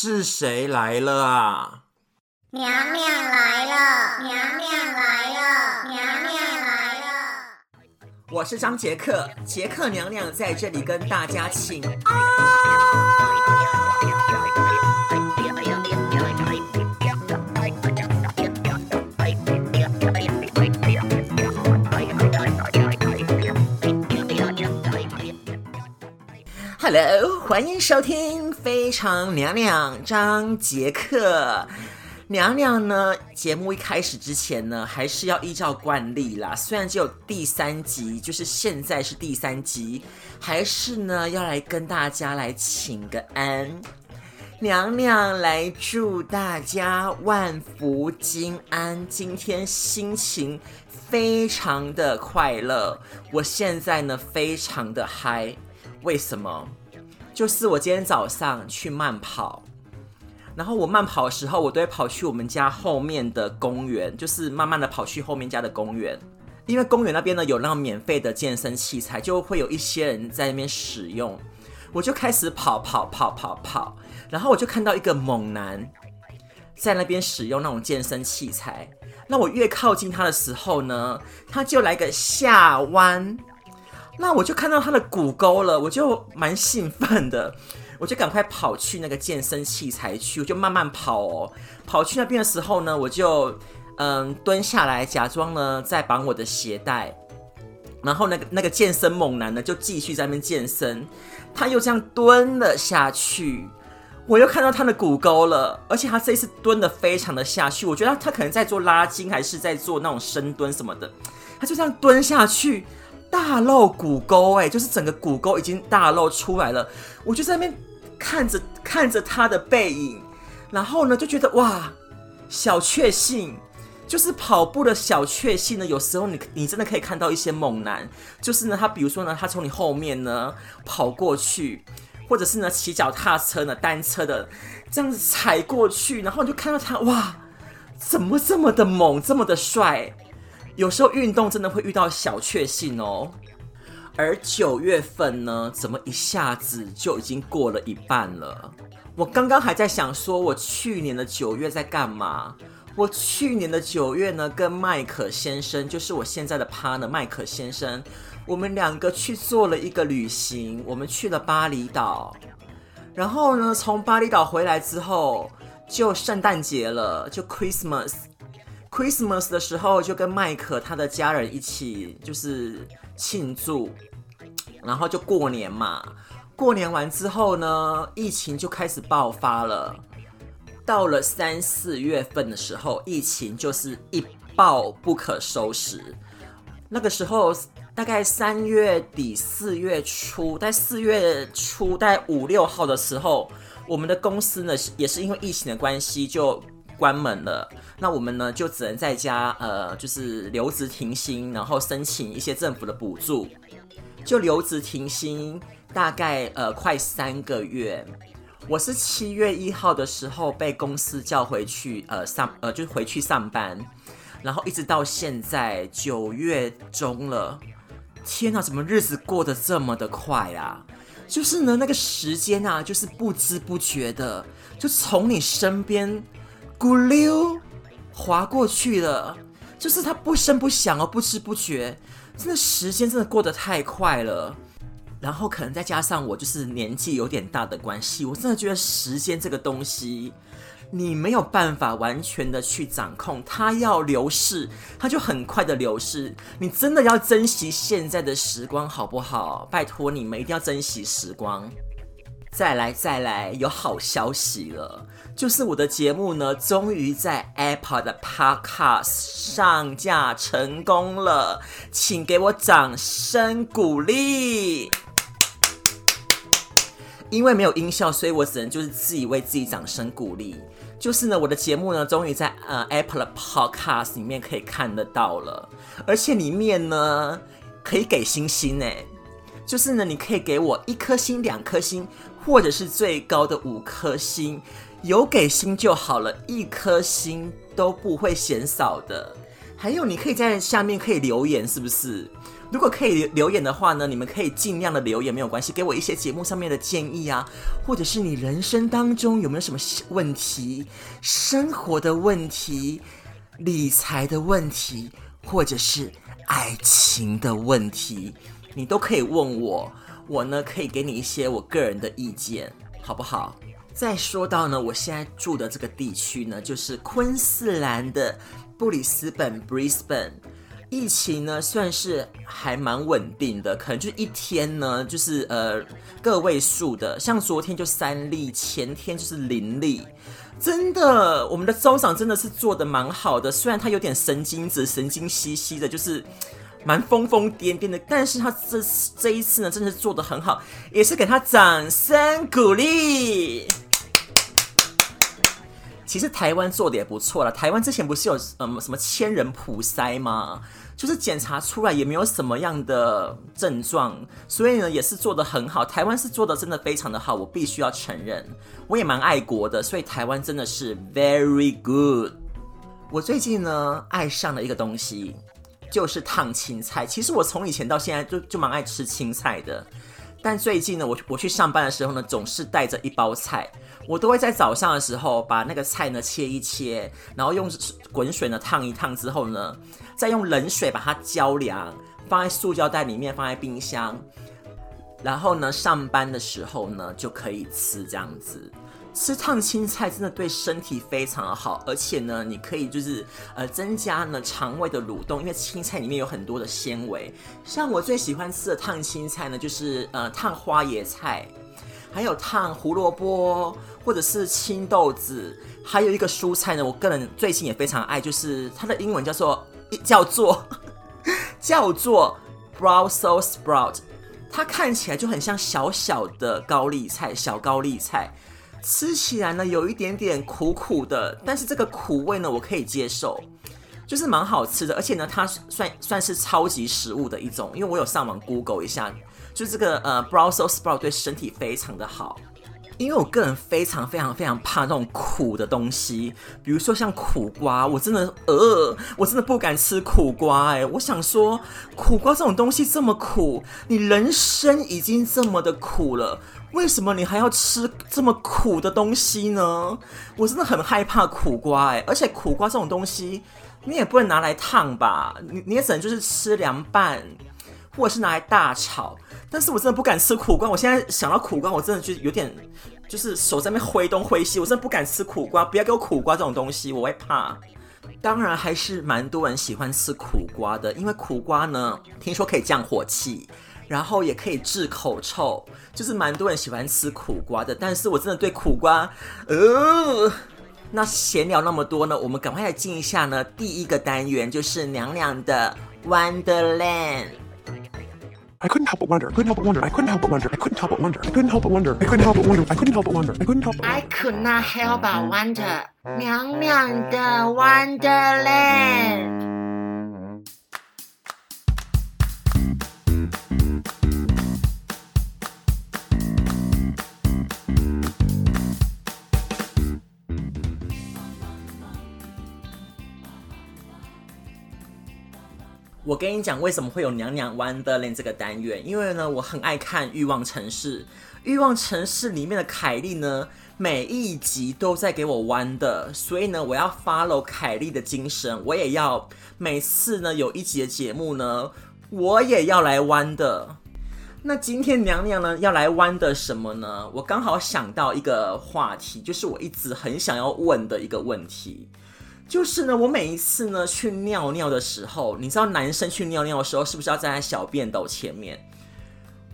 是谁来了啊？娘娘来了，娘娘来了，娘娘来了。我是张杰克，杰克娘娘在这里跟大家请安。Hello，欢迎收听《非常娘娘》张杰克娘娘呢。节目一开始之前呢，还是要依照惯例啦。虽然只有第三集，就是现在是第三集，还是呢要来跟大家来请个安。娘娘来祝大家万福金安，今天心情非常的快乐。我现在呢非常的嗨。为什么？就是我今天早上去慢跑，然后我慢跑的时候，我都会跑去我们家后面的公园，就是慢慢的跑去后面家的公园，因为公园那边呢有那种免费的健身器材，就会有一些人在那边使用，我就开始跑跑跑跑跑，然后我就看到一个猛男在那边使用那种健身器材，那我越靠近他的时候呢，他就来个下弯。那我就看到他的骨沟了，我就蛮兴奋的，我就赶快跑去那个健身器材去，我就慢慢跑哦。跑去那边的时候呢，我就嗯蹲下来，假装呢在绑我的鞋带，然后那个那个健身猛男呢就继续在那边健身，他又这样蹲了下去，我又看到他的骨沟了，而且他这一次蹲得非常的下去，我觉得他，他可能在做拉筋还是在做那种深蹲什么的，他就这样蹲下去。大露骨沟哎，就是整个骨沟已经大露出来了，我就在那边看着看着他的背影，然后呢就觉得哇，小确幸，就是跑步的小确幸呢。有时候你你真的可以看到一些猛男，就是呢他比如说呢他从你后面呢跑过去，或者是呢骑脚踏车呢单车的这样子踩过去，然后你就看到他哇，怎么这么的猛，这么的帅。有时候运动真的会遇到小确幸哦，而九月份呢，怎么一下子就已经过了一半了？我刚刚还在想说，我去年的九月在干嘛？我去年的九月呢，跟麦克先生，就是我现在的 partner 麦克先生，我们两个去做了一个旅行，我们去了巴厘岛，然后呢，从巴厘岛回来之后，就圣诞节了，就 Christmas。Christmas 的时候，就跟麦克他的家人一起就是庆祝，然后就过年嘛。过年完之后呢，疫情就开始爆发了。到了三四月份的时候，疫情就是一爆不可收拾。那个时候大概三月底四月初，在四月初在五六号的时候，我们的公司呢也是因为疫情的关系就。关门了，那我们呢就只能在家，呃，就是留职停薪，然后申请一些政府的补助，就留职停薪，大概呃快三个月。我是七月一号的时候被公司叫回去，呃上呃就回去上班，然后一直到现在九月中了。天哪，怎么日子过得这么的快啊？就是呢，那个时间啊，就是不知不觉的，就从你身边。咕溜，划过去了，就是它不声不响哦，不知不觉，真的时间真的过得太快了。然后可能再加上我就是年纪有点大的关系，我真的觉得时间这个东西，你没有办法完全的去掌控，它要流逝，它就很快的流逝。你真的要珍惜现在的时光，好不好？拜托你们一定要珍惜时光。再来再来，有好消息了，就是我的节目呢，终于在 Apple 的 Podcast 上架成功了，请给我掌声鼓励。因为没有音效，所以我只能就是自己为自己掌声鼓励。就是呢，我的节目呢，终于在呃 Apple 的 Podcast 里面可以看得到了，而且里面呢可以给星星诶，就是呢，你可以给我一颗星、两颗星。或者是最高的五颗星，有给星就好了，一颗星都不会嫌少的。还有，你可以在下面可以留言，是不是？如果可以留言的话呢，你们可以尽量的留言，没有关系，给我一些节目上面的建议啊，或者是你人生当中有没有什么问题、生活的问题、理财的问题，或者是爱情的问题，你都可以问我，我呢可以给你一些我个人的意见，好不好？再说到呢，我现在住的这个地区呢，就是昆士兰的布里斯本 （Brisbane）。疫情呢算是还蛮稳定的，可能就一天呢就是呃个位数的，像昨天就三例，前天就是零例。真的，我们的州长真的是做得蛮好的，虽然他有点神经质、神经兮兮的，就是蛮疯疯癫癫的，但是他这这一次呢，真的是做得很好，也是给他掌声鼓励。其实台湾做的也不错了。台湾之前不是有嗯什么千人普筛吗？就是检查出来也没有什么样的症状，所以呢也是做的很好。台湾是做的真的非常的好，我必须要承认。我也蛮爱国的，所以台湾真的是 very good。我最近呢爱上了一个东西，就是烫青菜。其实我从以前到现在就就蛮爱吃青菜的，但最近呢我我去上班的时候呢，总是带着一包菜。我都会在早上的时候把那个菜呢切一切，然后用滚水呢烫一烫之后呢，再用冷水把它浇凉，放在塑胶袋里面，放在冰箱，然后呢上班的时候呢就可以吃这样子。吃烫青菜真的对身体非常好，而且呢你可以就是呃增加呢肠胃的蠕动，因为青菜里面有很多的纤维。像我最喜欢吃的烫青菜呢，就是呃烫花椰菜。还有烫胡萝卜，或者是青豆子，还有一个蔬菜呢，我个人最近也非常爱，就是它的英文叫做叫 做叫做 Brussels sprout，它看起来就很像小小的高丽菜，小高丽菜，吃起来呢有一点点苦苦的，但是这个苦味呢我可以接受，就是蛮好吃的，而且呢它算算是超级食物的一种，因为我有上网 Google 一下。就这个呃，Brussels sprout 对身体非常的好，因为我个人非常非常非常怕那种苦的东西，比如说像苦瓜，我真的呃，我真的不敢吃苦瓜哎。我想说，苦瓜这种东西这么苦，你人生已经这么的苦了，为什么你还要吃这么苦的东西呢？我真的很害怕苦瓜哎，而且苦瓜这种东西，你也不能拿来烫吧，你你也只能就是吃凉拌，或者是拿来大炒。但是我真的不敢吃苦瓜，我现在想到苦瓜，我真的就有点，就是手在那边挥东挥西，我真的不敢吃苦瓜，不要给我苦瓜这种东西，我会怕。当然还是蛮多人喜欢吃苦瓜的，因为苦瓜呢，听说可以降火气，然后也可以治口臭，就是蛮多人喜欢吃苦瓜的。但是我真的对苦瓜，呃，那闲聊那么多呢，我们赶快来进一下呢，第一个单元就是娘娘的 Wonderland。I couldn't help but wonder. I couldn't help but wonder. I couldn't help but wonder. I couldn't help but wonder. I couldn't help but wonder. I couldn't help but wonder. I couldn't help but wonder. I couldn't help. I could not help but wonder. 娘娘的 Wonderland。我跟你讲，为什么会有娘娘 Wonderland 这个单元？因为呢，我很爱看《欲望城市》，《欲望城市》里面的凯莉呢，每一集都在给我弯的，所以呢，我要 follow 凯莉的精神，我也要每次呢有一集的节目呢，我也要来弯的。那今天娘娘呢要来弯的什么呢？我刚好想到一个话题，就是我一直很想要问的一个问题。就是呢，我每一次呢去尿尿的时候，你知道男生去尿尿的时候是不是要站在小便斗前面？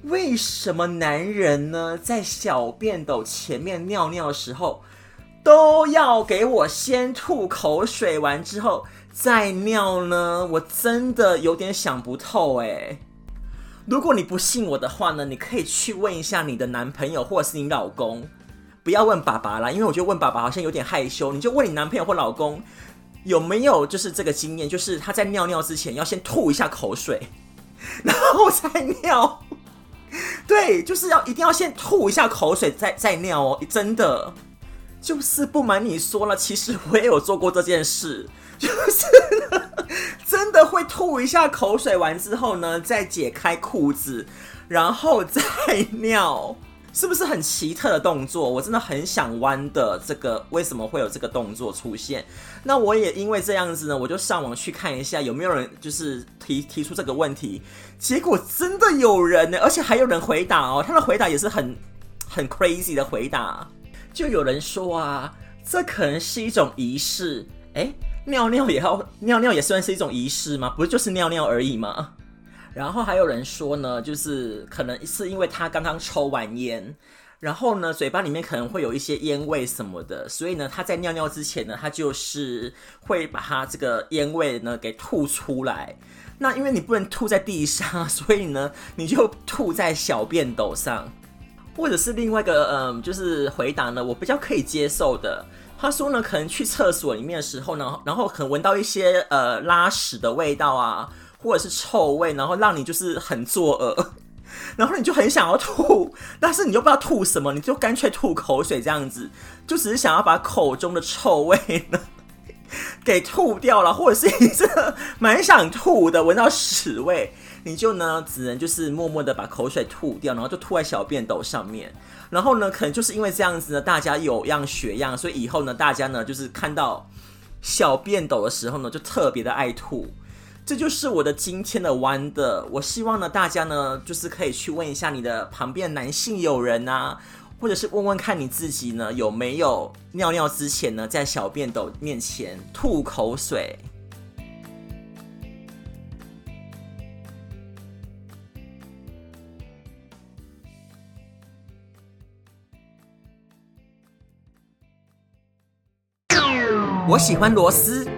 为什么男人呢在小便斗前面尿尿的时候都要给我先吐口水完之后再尿呢？我真的有点想不透诶。如果你不信我的话呢，你可以去问一下你的男朋友或者是你老公。不要问爸爸啦，因为我觉得问爸爸好像有点害羞。你就问你男朋友或老公有没有就是这个经验，就是他在尿尿之前要先吐一下口水，然后再尿。对，就是要一定要先吐一下口水再再尿哦，真的。就是不瞒你说了，其实我也有做过这件事，就是真的会吐一下口水完之后呢，再解开裤子，然后再尿。是不是很奇特的动作？我真的很想弯的这个，为什么会有这个动作出现？那我也因为这样子呢，我就上网去看一下有没有人就是提提出这个问题，结果真的有人呢，而且还有人回答哦，他的回答也是很很 crazy 的回答，就有人说啊，这可能是一种仪式，诶，尿尿也要尿尿也算是一种仪式吗？不就是尿尿而已吗？然后还有人说呢，就是可能是因为他刚刚抽完烟，然后呢，嘴巴里面可能会有一些烟味什么的，所以呢，他在尿尿之前呢，他就是会把他这个烟味呢给吐出来。那因为你不能吐在地上，所以呢，你就吐在小便斗上，或者是另外一个嗯，就是回答呢，我比较可以接受的。他说呢，可能去厕所里面的时候呢，然后可能闻到一些呃拉屎的味道啊。或者是臭味，然后让你就是很作呕，然后你就很想要吐，但是你又不知道吐什么，你就干脆吐口水这样子，就只是想要把口中的臭味呢 给吐掉了，或者是你真的蛮想吐的，闻到屎味，你就呢只能就是默默的把口水吐掉，然后就吐在小便斗上面，然后呢可能就是因为这样子呢，大家有样学样，所以以后呢大家呢就是看到小便斗的时候呢，就特别的爱吐。这就是我的今天的 Wonder。我希望呢，大家呢，就是可以去问一下你的旁边男性友人啊，或者是问问看你自己呢，有没有尿尿之前呢，在小便斗面前吐口水。我喜欢螺丝。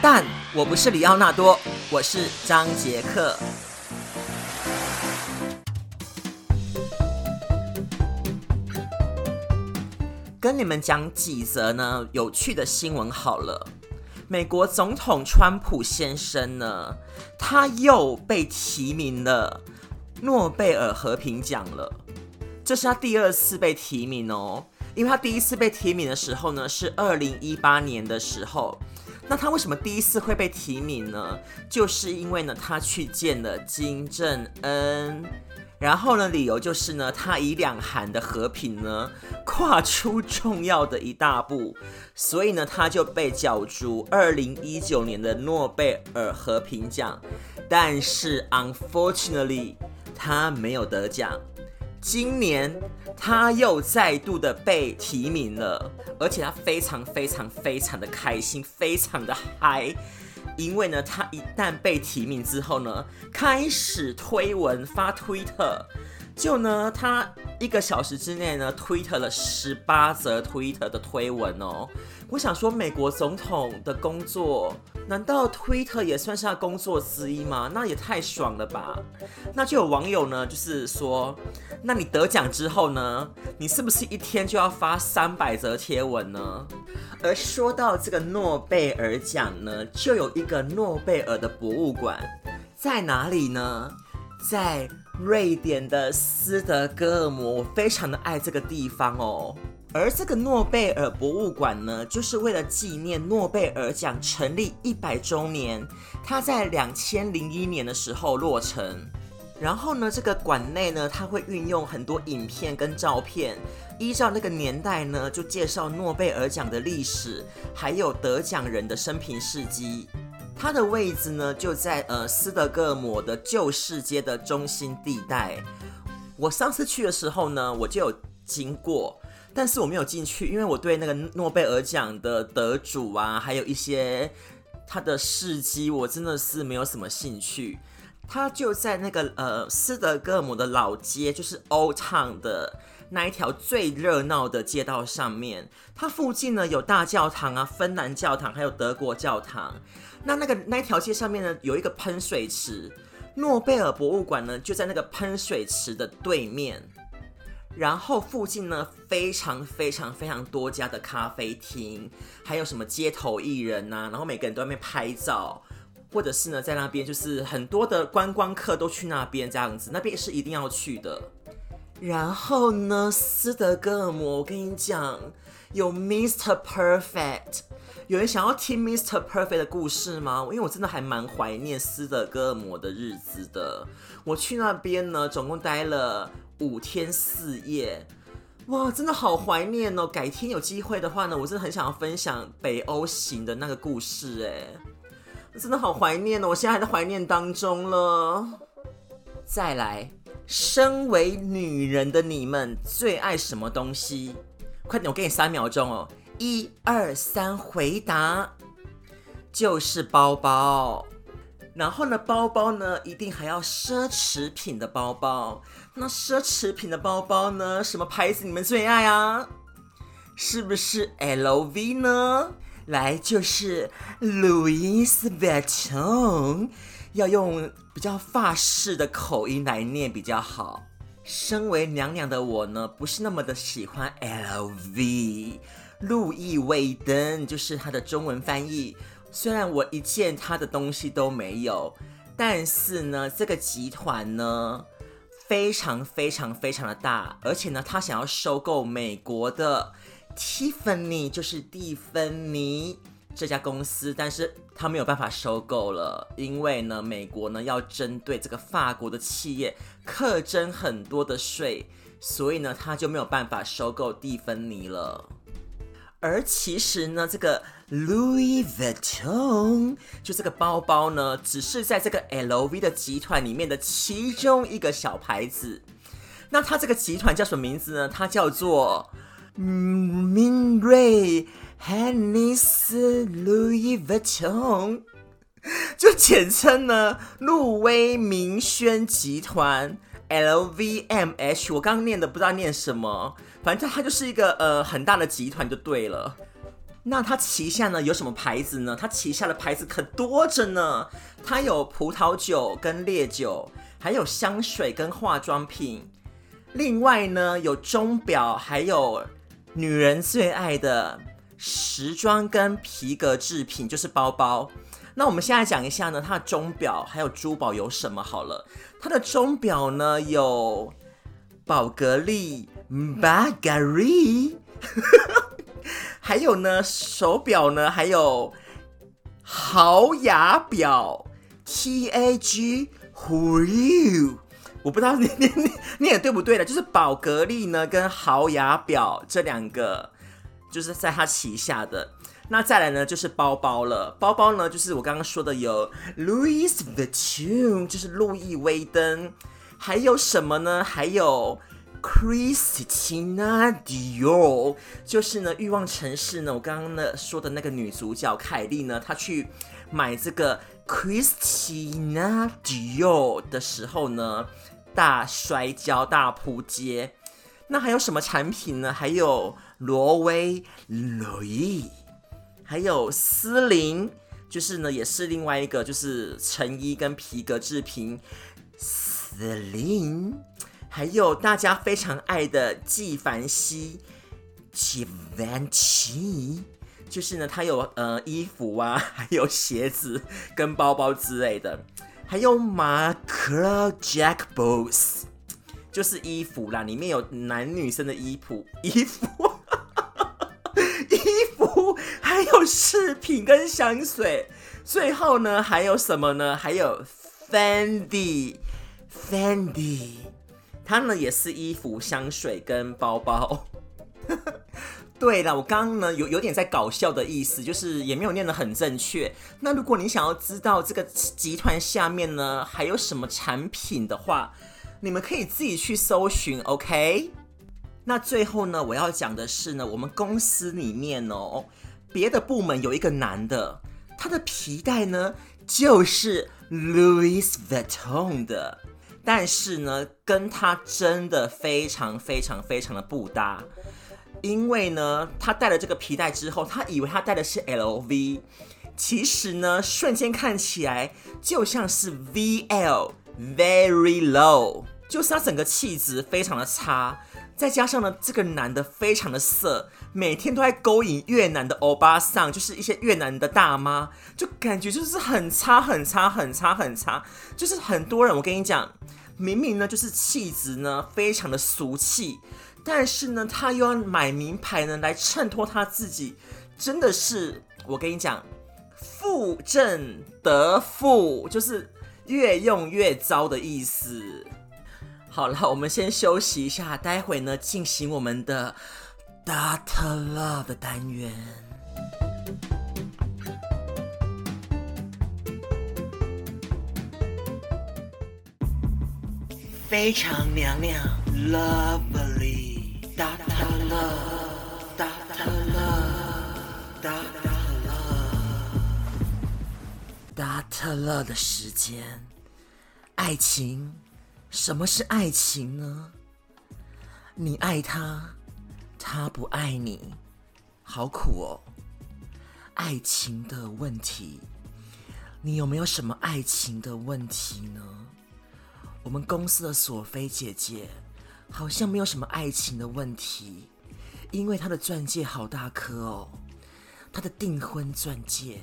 但我不是李奥纳多，我是张杰克。跟你们讲几则呢有趣的新闻好了。美国总统川普先生呢，他又被提名了诺贝尔和平奖了。这是他第二次被提名哦，因为他第一次被提名的时候呢，是二零一八年的时候。那他为什么第一次会被提名呢？就是因为呢，他去见了金正恩，然后呢，理由就是呢，他以两韩的和平呢跨出重要的一大步，所以呢，他就被角逐二零一九年的诺贝尔和平奖，但是 unfortunately 他没有得奖。今年他又再度的被提名了，而且他非常非常非常的开心，非常的嗨，因为呢，他一旦被提名之后呢，开始推文发推特，就呢，他一个小时之内呢，推特了十八则推特的推文哦。我想说，美国总统的工作，难道推特也算是他工作之一吗？那也太爽了吧！那就有网友呢，就是说，那你得奖之后呢，你是不是一天就要发三百则贴文呢？而说到这个诺贝尔奖呢，就有一个诺贝尔的博物馆，在哪里呢？在瑞典的斯德哥尔摩，我非常的爱这个地方哦。而这个诺贝尔博物馆呢，就是为了纪念诺贝尔奖成立一百周年，它在两千零一年的时候落成。然后呢，这个馆内呢，它会运用很多影片跟照片，依照那个年代呢，就介绍诺贝尔奖的历史，还有得奖人的生平事迹。它的位置呢，就在呃斯德哥尔摩的旧市街的中心地带。我上次去的时候呢，我就有经过。但是我没有进去，因为我对那个诺贝尔奖的得主啊，还有一些他的事迹，我真的是没有什么兴趣。他就在那个呃斯德哥尔摩的老街，就是 Old Town 的那一条最热闹的街道上面。它附近呢有大教堂啊，芬兰教堂，还有德国教堂。那那个那一条街上面呢有一个喷水池，诺贝尔博物馆呢就在那个喷水池的对面。然后附近呢，非常非常非常多家的咖啡厅，还有什么街头艺人呐、然后每个人都在那边拍照，或者是呢，在那边就是很多的观光客都去那边这样子，那边是一定要去的。然后呢，斯德哥尔摩，我跟你讲，有 Mr. Perfect，有人想要听 Mr. Perfect 的故事吗？因为我真的还蛮怀念斯德哥尔摩的日子的。我去那边呢，总共待了五天四夜。哇，真的好怀念哦！改天有机会的话呢，我真的很想要分享北欧行的那个故事，哎，真的好怀念哦！我现在还在怀念当中了。再来，身为女人的你们最爱什么东西？快点，我给你三秒钟哦！一二三，回答，就是包包。然后呢，包包呢，一定还要奢侈品的包包。那奢侈品的包包呢，什么牌子你们最爱啊？是不是 LV 呢？来，就是 Louis Vuitton。要用比较法式的口音来念比较好。身为娘娘的我呢，不是那么的喜欢 LV，路易威登就是它的中文翻译。虽然我一件它的东西都没有，但是呢，这个集团呢非常非常非常的大，而且呢，他想要收购美国的 Tiffany，就是蒂芬妮。这家公司，但是他没有办法收购了，因为呢，美国呢要针对这个法国的企业课征很多的税，所以呢，他就没有办法收购蒂芬妮了。而其实呢，这个 Louis Vuitton 就这个包包呢，只是在这个 LV 的集团里面的其中一个小牌子。那它这个集团叫什么名字呢？它叫做嗯明锐。Hennessy Louis Vuitton，就简称呢，路威明轩集团 LVMH。我刚念的不知道念什么，反正它就是一个呃很大的集团就对了。那它旗下呢有什么牌子呢？它旗下的牌子可多着呢。它有葡萄酒跟烈酒，还有香水跟化妆品。另外呢有钟表，还有女人最爱的。时装跟皮革制品就是包包。那我们现在讲一下呢，它的钟表还有珠宝有什么好了。它的钟表呢有宝格丽 （Bulgari），还有呢手表呢还有豪雅表 T A G Who You，我不知道你你你你也对不对了，就是宝格丽呢跟豪雅表这两个。就是在他旗下的，那再来呢，就是包包了。包包呢，就是我刚刚说的有 Louis Vuitton，就是路易威登，还有什么呢？还有 Christina Dior，就是呢欲望城市呢，我刚刚呢说的那个女主角凯莉呢，她去买这个 Christina Dior 的时候呢，大摔跤，大扑街。那还有什么产品呢？还有。挪威、罗伊，还有丝林，就是呢，也是另外一个，就是成衣跟皮革制品。丝綾，还有大家非常爱的纪梵希，Givenchy，就是呢，它有呃衣服啊，还有鞋子跟包包之类的，还有 Michael Jacobs，就是衣服啦，里面有男女生的衣服，衣服。衣服还有饰品跟香水，最后呢还有什么呢？还有 Fendi，Fendi，它呢也是衣服、香水跟包包。对了，我刚刚呢有有点在搞笑的意思，就是也没有念得很正确。那如果你想要知道这个集团下面呢还有什么产品的话，你们可以自己去搜寻，OK？那最后呢，我要讲的是呢，我们公司里面哦。别的部门有一个男的，他的皮带呢就是 Louis Vuitton 的，但是呢跟他真的非常非常非常的不搭，因为呢他戴了这个皮带之后，他以为他戴的是 LV，其实呢瞬间看起来就像是 VL，very low，就是他整个气质非常的差。再加上呢，这个男的非常的色，每天都在勾引越南的欧巴桑，就是一些越南的大妈，就感觉就是很差很差很差很差，就是很多人，我跟你讲，明明呢就是气质呢非常的俗气，但是呢他又要买名牌呢来衬托他自己，真的是我跟你讲，负正得负，就是越用越糟的意思。好了，我们先休息一下，待会呢进行我们的 Dr. Love 的单元。非常娘娘，Lovely，Dr. Love，Dr. Love，Dr. Love，Dr. Love 的时间，爱情。什么是爱情呢？你爱他，他不爱你，好苦哦。爱情的问题，你有没有什么爱情的问题呢？我们公司的索菲姐姐好像没有什么爱情的问题，因为她的钻戒好大颗哦，她的订婚钻戒。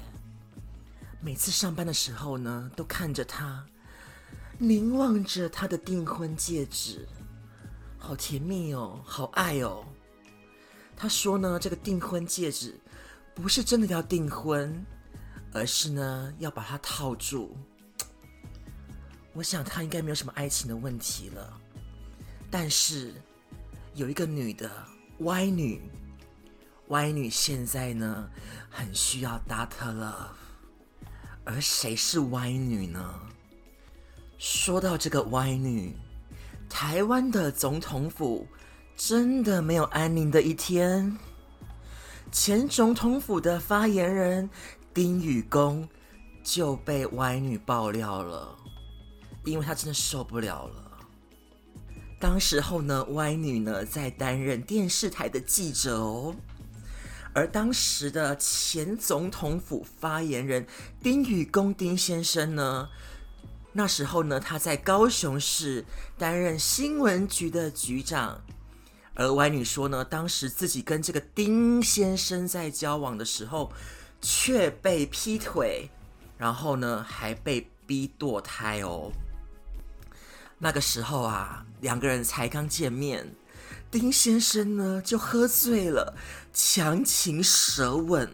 每次上班的时候呢，都看着她。凝望着她的订婚戒指，好甜蜜哦，好爱哦。她说呢，这个订婚戒指不是真的要订婚，而是呢要把它套住。我想他应该没有什么爱情的问题了。但是有一个女的歪女，歪女现在呢很需要 d a t a Love，而谁是歪女呢？说到这个歪女，台湾的总统府真的没有安宁的一天。前总统府的发言人丁宇公就被歪女爆料了，因为他真的受不了了。当时候呢，歪女呢在担任电视台的记者哦，而当时的前总统府发言人丁宇公丁先生呢。那时候呢，他在高雄市担任新闻局的局长，而歪女说呢，当时自己跟这个丁先生在交往的时候，却被劈腿，然后呢还被逼堕胎哦。那个时候啊，两个人才刚见面，丁先生呢就喝醉了，强情舌吻。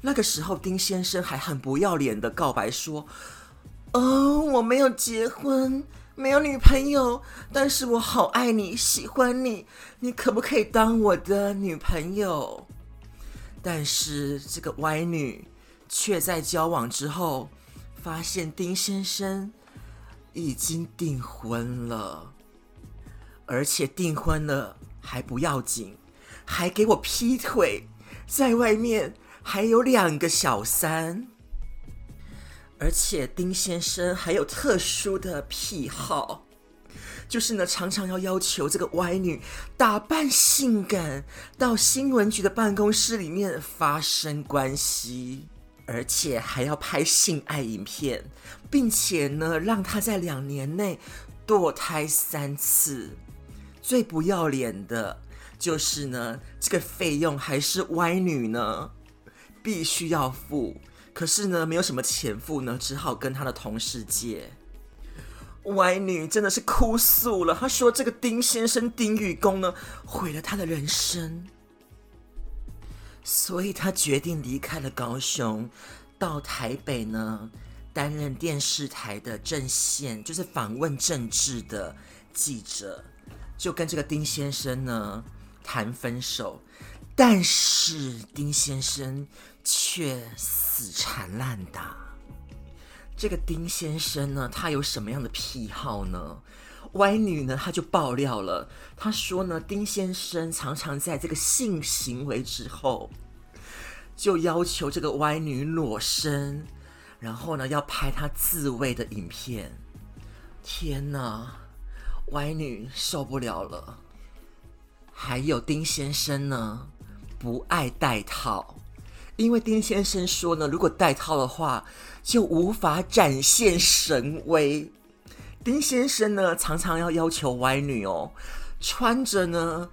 那个时候，丁先生还很不要脸的告白说。哦，我没有结婚，没有女朋友，但是我好爱你，喜欢你，你可不可以当我的女朋友？但是这个歪女却在交往之后，发现丁先生已经订婚了，而且订婚了还不要紧，还给我劈腿，在外面还有两个小三。而且丁先生还有特殊的癖好，就是呢，常常要要求这个歪女打扮性感到新闻局的办公室里面发生关系，而且还要拍性爱影片，并且呢，让她在两年内堕胎三次。最不要脸的就是呢，这个费用还是歪女呢必须要付。可是呢，没有什么钱付呢，只好跟他的同事借。歪女真的是哭诉了，她说：“这个丁先生丁宇公呢，毁了她的人生。”所以他决定离开了高雄，到台北呢，担任电视台的政线，就是访问政治的记者，就跟这个丁先生呢谈分手。但是丁先生却死缠烂打。这个丁先生呢，他有什么样的癖好呢？歪女呢，她就爆料了。她说呢，丁先生常常在这个性行为之后，就要求这个歪女裸身，然后呢，要拍他自慰的影片。天哪，歪女受不了了。还有丁先生呢，不爱戴套，因为丁先生说呢，如果戴套的话，就无法展现神威。丁先生呢，常常要要求歪女哦，穿着呢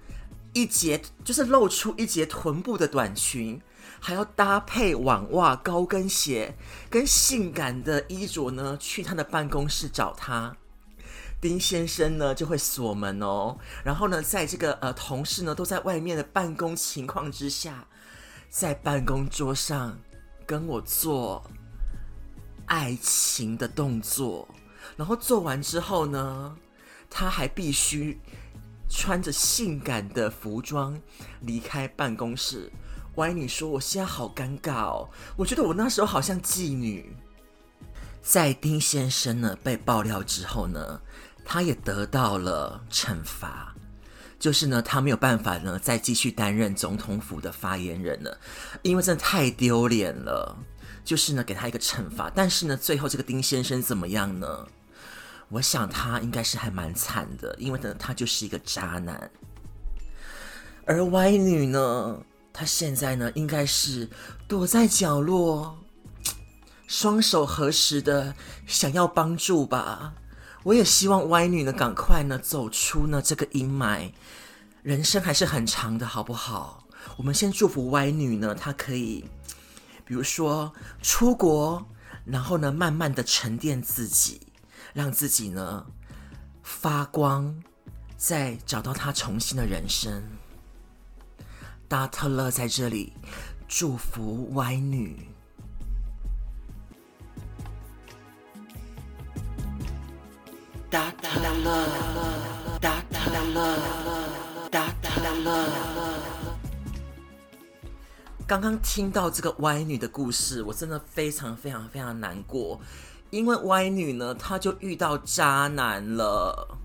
一截就是露出一截臀部的短裙，还要搭配网袜、高跟鞋跟性感的衣着呢，去他的办公室找他。丁先生呢就会锁门哦，然后呢，在这个呃同事呢都在外面的办公情况之下，在办公桌上跟我做爱情的动作，然后做完之后呢，他还必须穿着性感的服装离开办公室。歪女说：“我现在好尴尬哦，我觉得我那时候好像妓女。”在丁先生呢被爆料之后呢，他也得到了惩罚。就是呢，他没有办法呢，再继续担任总统府的发言人了，因为真的太丢脸了。就是呢，给他一个惩罚。但是呢，最后这个丁先生怎么样呢？我想他应该是还蛮惨的，因为呢，他就是一个渣男。而歪女呢，她现在呢，应该是躲在角落，双手合十的想要帮助吧。我也希望歪女呢，赶快呢走出呢这个阴霾，人生还是很长的，好不好？我们先祝福歪女呢，她可以，比如说出国，然后呢慢慢的沉淀自己，让自己呢发光，再找到他重新的人生。达特勒在这里祝福歪女。达特勒，达特勒，达特勒。刚刚听到这个歪女的故事，我真的非常非常非常难过，因为歪女呢，她就遇到渣男了。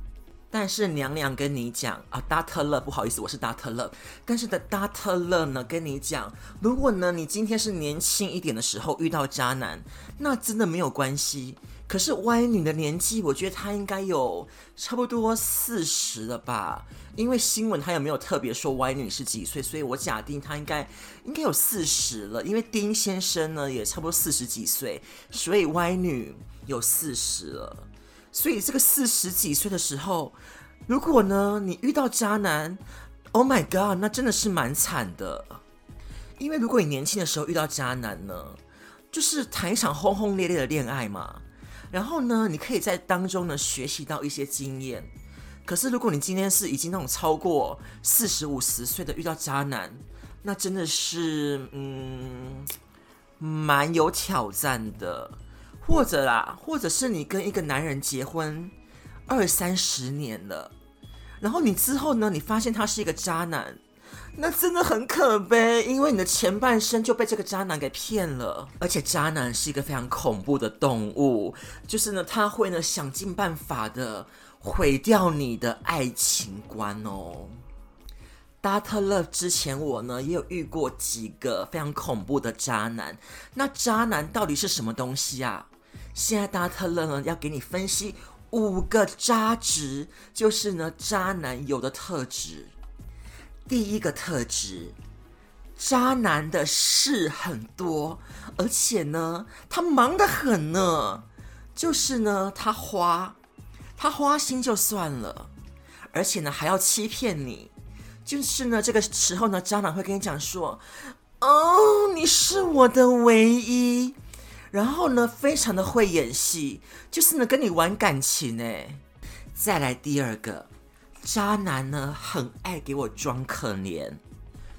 但是娘娘跟你讲啊，达特勒，不好意思，我是达特勒。但是的达特勒呢，跟你讲，如果呢你今天是年轻一点的时候遇到渣男，那真的没有关系。可是歪女的年纪，我觉得她应该有差不多四十了吧？因为新闻她有没有特别说歪女是几岁？所以我假定她应该应该有四十了。因为丁先生呢也差不多四十几岁，所以歪女有四十了。所以这个四十几岁的时候，如果呢你遇到渣男，Oh my God，那真的是蛮惨的。因为如果你年轻的时候遇到渣男呢，就是谈一场轰轰烈烈的恋爱嘛，然后呢你可以在当中呢学习到一些经验。可是如果你今天是已经那种超过四十五十岁的遇到渣男，那真的是嗯蛮有挑战的。或者啦，或者是你跟一个男人结婚二三十年了，然后你之后呢，你发现他是一个渣男，那真的很可悲，因为你的前半生就被这个渣男给骗了。而且渣男是一个非常恐怖的动物，就是呢，他会呢想尽办法的毁掉你的爱情观哦。达特勒之前我呢也有遇过几个非常恐怖的渣男，那渣男到底是什么东西啊？现在达特勒呢要给你分析五个渣值，就是呢渣男有的特质。第一个特质，渣男的事很多，而且呢他忙得很呢。就是呢他花，他花心就算了，而且呢还要欺骗你。就是呢这个时候呢渣男会跟你讲说：“哦，你是我的唯一。”然后呢，非常的会演戏，就是呢跟你玩感情哎。再来第二个，渣男呢很爱给我装可怜，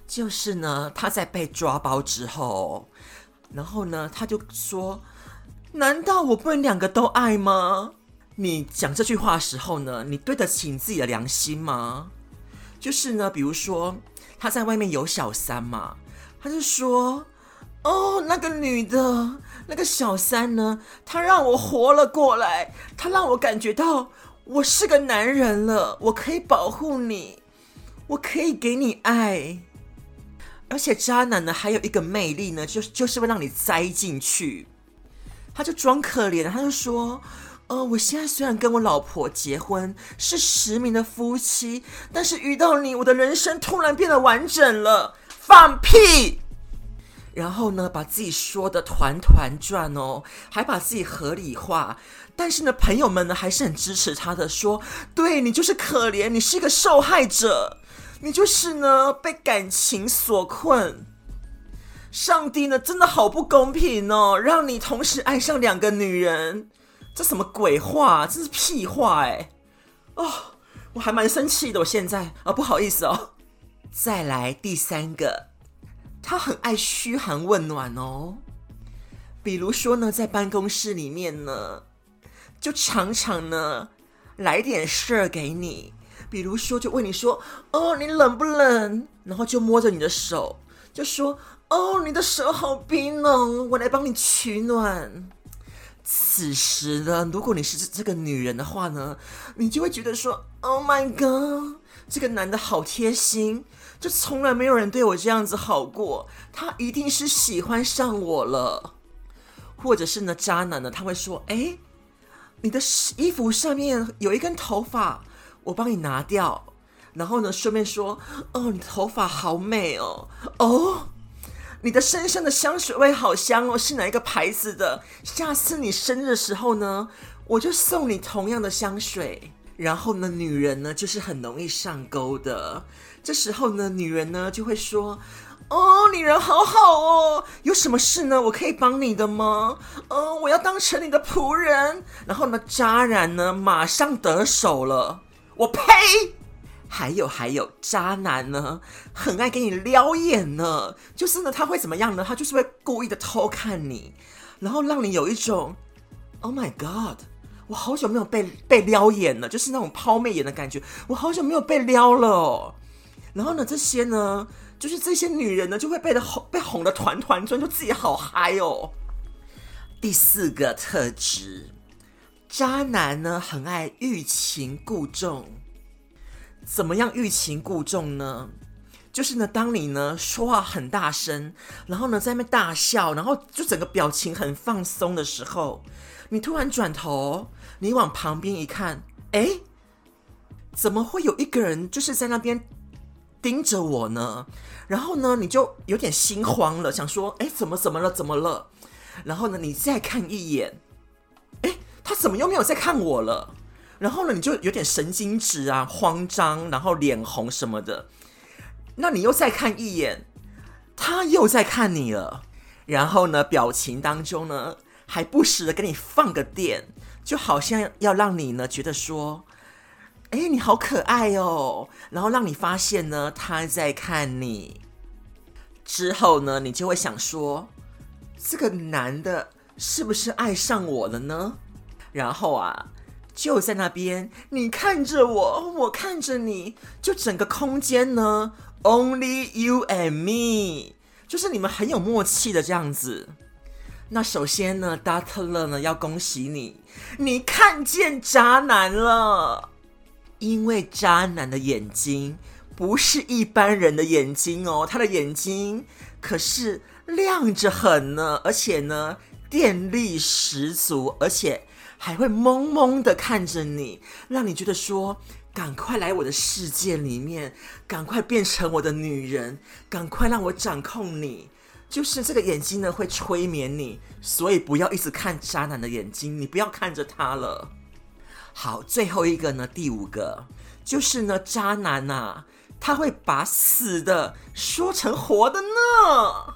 就是呢他在被抓包之后，然后呢他就说：“难道我不能两个都爱吗？”你讲这句话的时候呢，你对得起你自己的良心吗？就是呢，比如说他在外面有小三嘛，他就说。哦，那个女的，那个小三呢？她让我活了过来，她让我感觉到我是个男人了，我可以保护你，我可以给你爱。而且渣男呢，还有一个魅力呢，就就是会让你栽进去。他就装可怜，他就说：“呃，我现在虽然跟我老婆结婚是实名的夫妻，但是遇到你，我的人生突然变得完整了。”放屁！然后呢，把自己说的团团转哦，还把自己合理化。但是呢，朋友们呢还是很支持他的，说：“对，你就是可怜，你是一个受害者，你就是呢被感情所困。上帝呢真的好不公平哦，让你同时爱上两个女人，这什么鬼话？这是屁话哎！哦，我还蛮生气的，我现在啊，不好意思哦。再来第三个。他很爱嘘寒问暖哦，比如说呢，在办公室里面呢，就常常呢来点事儿给你，比如说就问你说：“哦，你冷不冷？”然后就摸着你的手，就说：“哦，你的手好冰冷，我来帮你取暖。”此时呢，如果你是这个女人的话呢，你就会觉得说：“Oh my god，这个男的好贴心，就从来没有人对我这样子好过，他一定是喜欢上我了。”或者是呢，渣男呢，他会说：“哎，你的衣服上面有一根头发，我帮你拿掉。”然后呢，顺便说：“哦，你头发好美哦，哦。”你的身上的香水味好香哦，是哪一个牌子的？下次你生日的时候呢，我就送你同样的香水。然后呢，女人呢就是很容易上钩的。这时候呢，女人呢就会说：“哦，你人好好哦，有什么事呢？我可以帮你的吗？哦，我要当成你的仆人。”然后呢，渣男呢马上得手了。我呸！还有还有，渣男呢，很爱给你撩眼呢。就是呢，他会怎么样呢？他就是会故意的偷看你，然后让你有一种 “Oh my God”，我好久没有被被撩眼了，就是那种抛媚眼的感觉。我好久没有被撩了。然后呢，这些呢，就是这些女人呢，就会被的哄，被哄得团团转，就自己好嗨哦。第四个特质，渣男呢，很爱欲擒故纵。怎么样欲擒故纵呢？就是呢，当你呢说话很大声，然后呢在那边大笑，然后就整个表情很放松的时候，你突然转头，你往旁边一看，哎，怎么会有一个人就是在那边盯着我呢？然后呢，你就有点心慌了，想说，哎，怎么怎么了？怎么了？然后呢，你再看一眼，哎，他怎么又没有再看我了？然后呢，你就有点神经质啊，慌张，然后脸红什么的。那你又再看一眼，他又在看你了。然后呢，表情当中呢，还不时的给你放个电，就好像要让你呢觉得说，哎，你好可爱哦。然后让你发现呢，他在看你。之后呢，你就会想说，这个男的是不是爱上我了呢？然后啊。就在那边，你看着我，我看着你，就整个空间呢，Only you and me，就是你们很有默契的这样子。那首先呢达特勒呢要恭喜你，你看见渣男了，因为渣男的眼睛不是一般人的眼睛哦，他的眼睛可是亮着很呢，而且呢电力十足，而且。还会懵懵的看着你，让你觉得说：“赶快来我的世界里面，赶快变成我的女人，赶快让我掌控你。”就是这个眼睛呢，会催眠你，所以不要一直看渣男的眼睛，你不要看着他了。好，最后一个呢，第五个就是呢，渣男呐、他会把死的说成活的呢。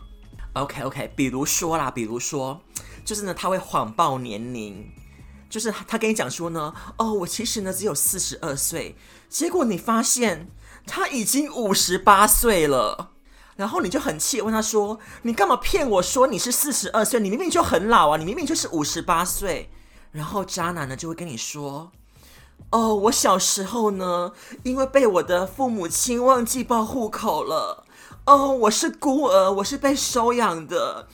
OK OK，比如说啦，比如说，就是呢，他会谎报年龄。就是他跟你讲说呢，哦，我其实呢只有四十二岁，结果你发现他已经五十八岁了，然后你就很气，问他说，你干嘛骗我说你是四十二岁？你明明就很老啊，你明明就是五十八岁。然后渣男呢就会跟你说，哦，我小时候呢，因为被我的父母亲忘记报户口了，哦，我是孤儿，我是被收养的。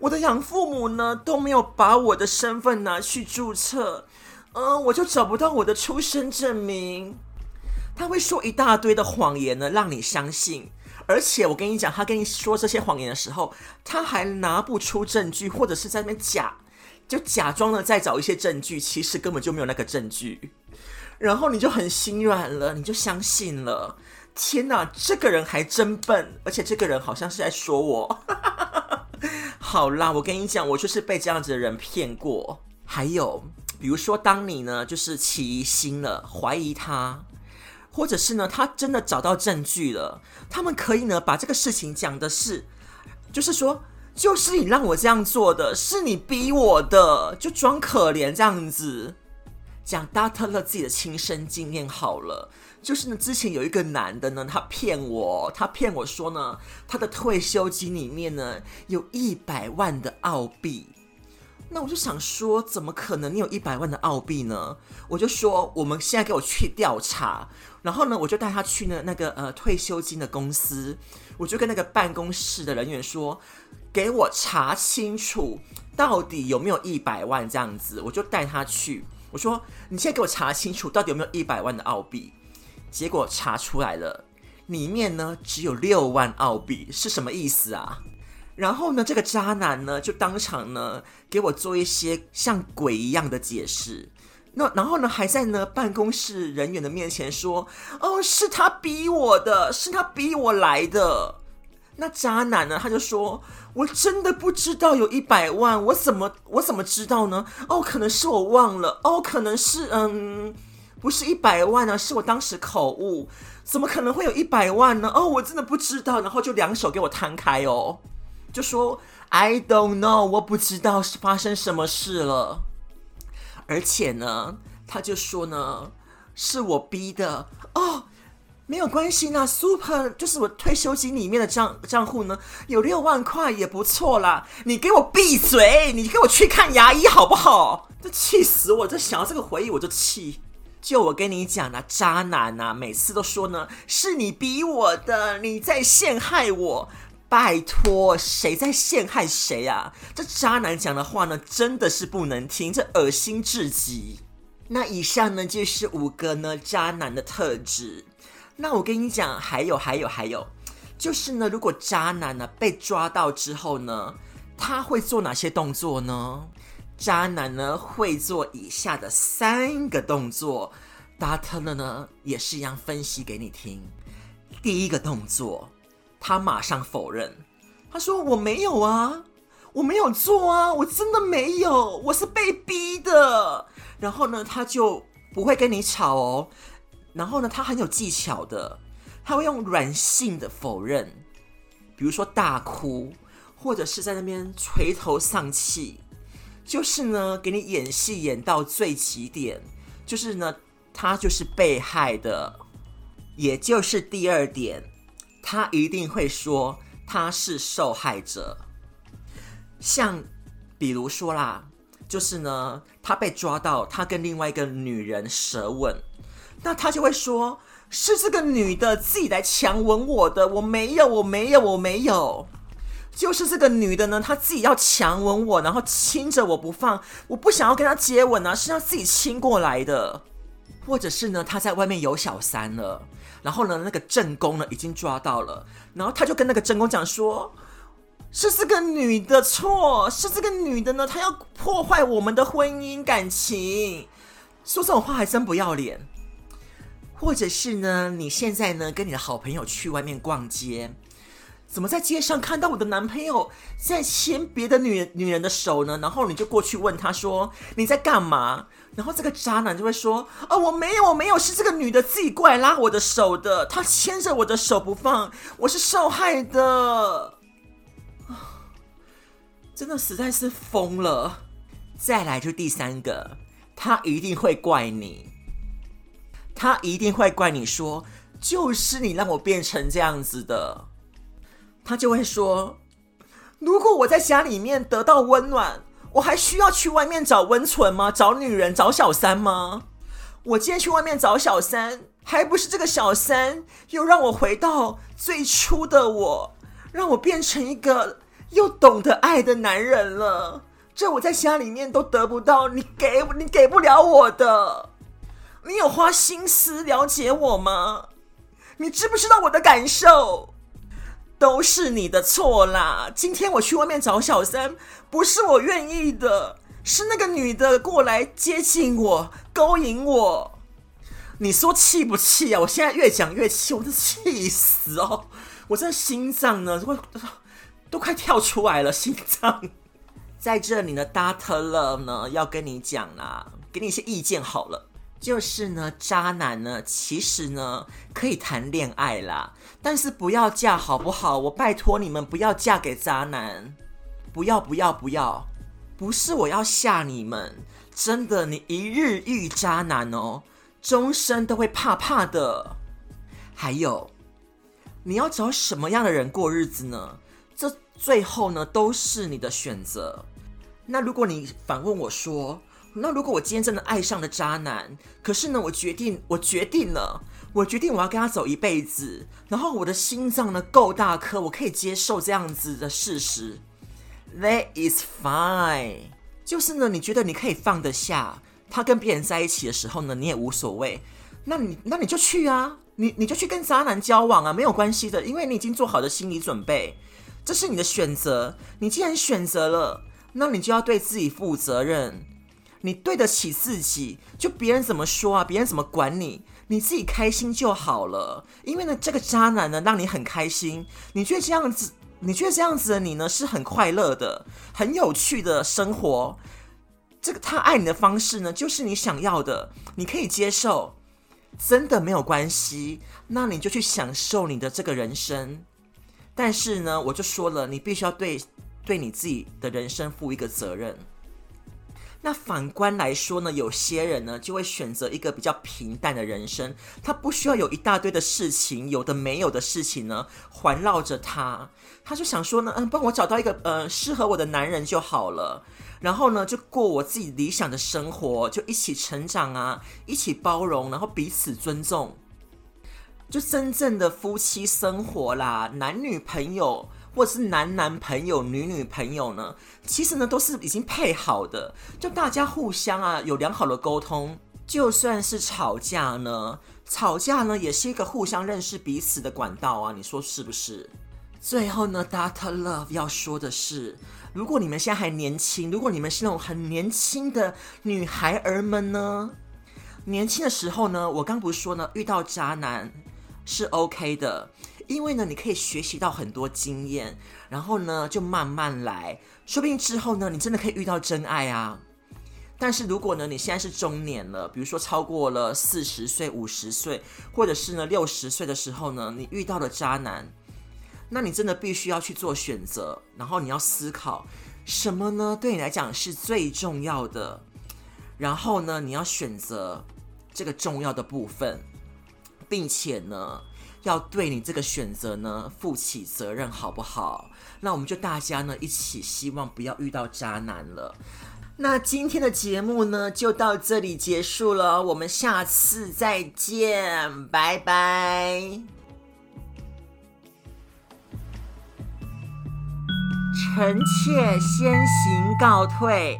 我的养父母呢都没有把我的身份拿去注册，嗯、我就找不到我的出生证明。他会说一大堆的谎言呢，让你相信。而且我跟你讲，他跟你说这些谎言的时候，他还拿不出证据，或者是在那边假，就假装的在找一些证据，其实根本就没有那个证据。然后你就很心软了，你就相信了。天哪，这个人还真笨，而且这个人好像是在说我。好啦，我跟你讲，我就是被这样子的人骗过。还有，比如说，当你呢就是起疑心了，怀疑他，或者是呢他真的找到证据了，他们可以呢把这个事情讲的是，就是说，就是你让我这样做的，是你逼我的，就装可怜这样子，讲 Dr. Love 自己的亲身经验好了。就是呢，之前有一个男的呢，他骗我，他骗我说呢，他的退休金里面呢有一百万的澳币，那我就想说，怎么可能你有一百万的澳币呢？我就说，我们现在给我去调查。然后呢，我就带他去呢那个呃退休金的公司，我就跟那个办公室的人员说，给我查清楚到底有没有一百万这样子。我就带他去，我说，你现在给我查清楚到底有没有一百万的澳币。结果查出来了，里面呢只有六万澳币，是什么意思啊？然后呢，这个渣男呢就当场呢给我做一些像鬼一样的解释。那然后呢，还在呢办公室人员的面前说：“哦，是他逼我的，是他逼我来的。”那渣男呢，他就说：“我真的不知道有一百万，我怎么我怎么知道呢？哦，可能是我忘了，哦，可能是嗯，不是一百万啊，是我当时口误，怎么可能会有一百万呢？哦，我真的不知道。”然后就两手给我摊开哦，就说：“I don't know，我不知道是发生什么事了。”而且呢，他就说呢，是我逼的哦，没有关系啦，Super 就是我退休金里面的账账户呢，有六万块也不错啦。你给我闭嘴，你给我去看牙医好不好？这气死我！这想到这个回忆我就气。就我跟你讲的，渣男啊，每次都说呢，是你逼我的，你在陷害我。拜托，谁在陷害谁啊？这渣男讲的话呢，真的是不能听，这恶心至极。那以上呢，就是五个呢渣男的特质。那我跟你讲，还有还有还有，就是呢，如果渣男呢被抓到之后呢，他会做哪些动作呢？渣男呢会做以下的三个动作，达特勒呢也是一样分析给你听。第一个动作。他马上否认，他说：“我没有啊，我没有做啊，我真的没有，我是被逼的。”然后呢，他就不会跟你吵哦。然后呢，他很有技巧的，他会用软性的否认，比如说大哭，或者是在那边垂头丧气，就是呢，给你演戏演到最极点，就是呢，他就是被害的，也就是第二点。他一定会说他是受害者，像比如说啦，就是呢，他被抓到他跟另外一个女人舌吻，那他就会说是这个女的自己来强吻我的，我没有，我没有，我没有，就是这个女的呢，她自己要强吻我，然后亲着我不放，我不想要跟她接吻啊，是要自己亲过来的，或者是呢，他在外面有小三了。然后呢，那个正宫呢已经抓到了，然后他就跟那个正宫讲说，是这个女的错，是这个女的呢，她要破坏我们的婚姻感情，说这种话还真不要脸。或者是呢，你现在呢跟你的好朋友去外面逛街，怎么在街上看到我的男朋友在牵别的女女人的手呢？然后你就过去问他说，你在干嘛？然后这个渣男就会说：“哦，我没有，我没有，是这个女的自己过来拉我的手的，她牵着我的手不放，我是受害的。”真的实在是疯了。再来就第三个，他一定会怪你，他一定会怪你说，就是你让我变成这样子的。他就会说：“如果我在家里面得到温暖。”我还需要去外面找温存吗？找女人，找小三吗？我今天去外面找小三，还不是这个小三又让我回到最初的我，让我变成一个又懂得爱的男人了。这我在家里面都得不到，你给你给不了我的。你有花心思了解我吗？你知不知道我的感受？都是你的错啦！今天我去外面找小三，不是我愿意的，是那个女的过来接近我、勾引我。你说气不气啊？我现在越讲越气，我都气死哦！我这心脏呢，都快跳出来了，心脏。在这里呢，Dater Love 呢要跟你讲啦，给你一些意见好了。就是呢，渣男呢，其实呢可以谈恋爱啦，但是不要嫁，好不好？我拜托你们不要嫁给渣男，不要不要不要，不是我要吓你们，真的，你一日遇渣男哦，终身都会怕怕的。还有，你要找什么样的人过日子呢？这最后呢都是你的选择。那如果你反问我说，那如果我今天真的爱上了渣男，可是呢，我决定，我决定了，我决定我要跟他走一辈子，然后我的心脏呢够大颗，我可以接受这样子的事实。That is fine，就是呢，你觉得你可以放得下他跟别人在一起的时候呢，你也无所谓。那你那你就去啊，你你就去跟渣男交往啊，没有关系的，因为你已经做好了心理准备，这是你的选择。你既然选择了，那你就要对自己负责任，你对得起自己。就别人怎么说啊，别人怎么管你，你自己开心就好了。因为呢，这个渣男呢，让你很开心，你觉得这样子。你觉得这样子的你呢，是很快乐的，很有趣的生活。这个他爱你的方式呢，就是你想要的，你可以接受，真的没有关系。那你就去享受你的这个人生。但是呢，我就说了，你必须要对对你自己的人生负一个责任。那反观来说呢，有些人呢就会选择一个比较平淡的人生，他不需要有一大堆的事情，有的没有的事情呢环绕着他，他就想说呢，嗯，帮我找到一个呃适合我的男人就好了，然后呢就过我自己理想的生活，就一起成长啊，一起包容，然后彼此尊重，就真正的夫妻生活啦，男女朋友。或者是男男朋友、女女朋友呢？其实呢，都是已经配好的，就大家互相啊有良好的沟通，就算是吵架呢，吵架呢也是一个互相认识彼此的管道啊，你说是不是？最后呢，Dr. Love 要说的是，如果你们现在还年轻，如果你们是那种很年轻的女孩儿们呢，年轻的时候呢，我刚不是说呢，遇到渣男是 OK 的。因为呢，你可以学习到很多经验，然后呢，就慢慢来，说不定之后呢，你真的可以遇到真爱啊。但是如果呢，你现在是中年了，比如说超过了四十岁、五十岁，或者是呢六十岁的时候呢，你遇到了渣男，那你真的必须要去做选择，然后你要思考什么呢？对你来讲是最重要的，然后呢，你要选择这个重要的部分，并且呢。要对你这个选择呢负起责任，好不好？那我们就大家呢一起希望不要遇到渣男了。那今天的节目呢就到这里结束了，我们下次再见，拜拜。臣妾先行告退。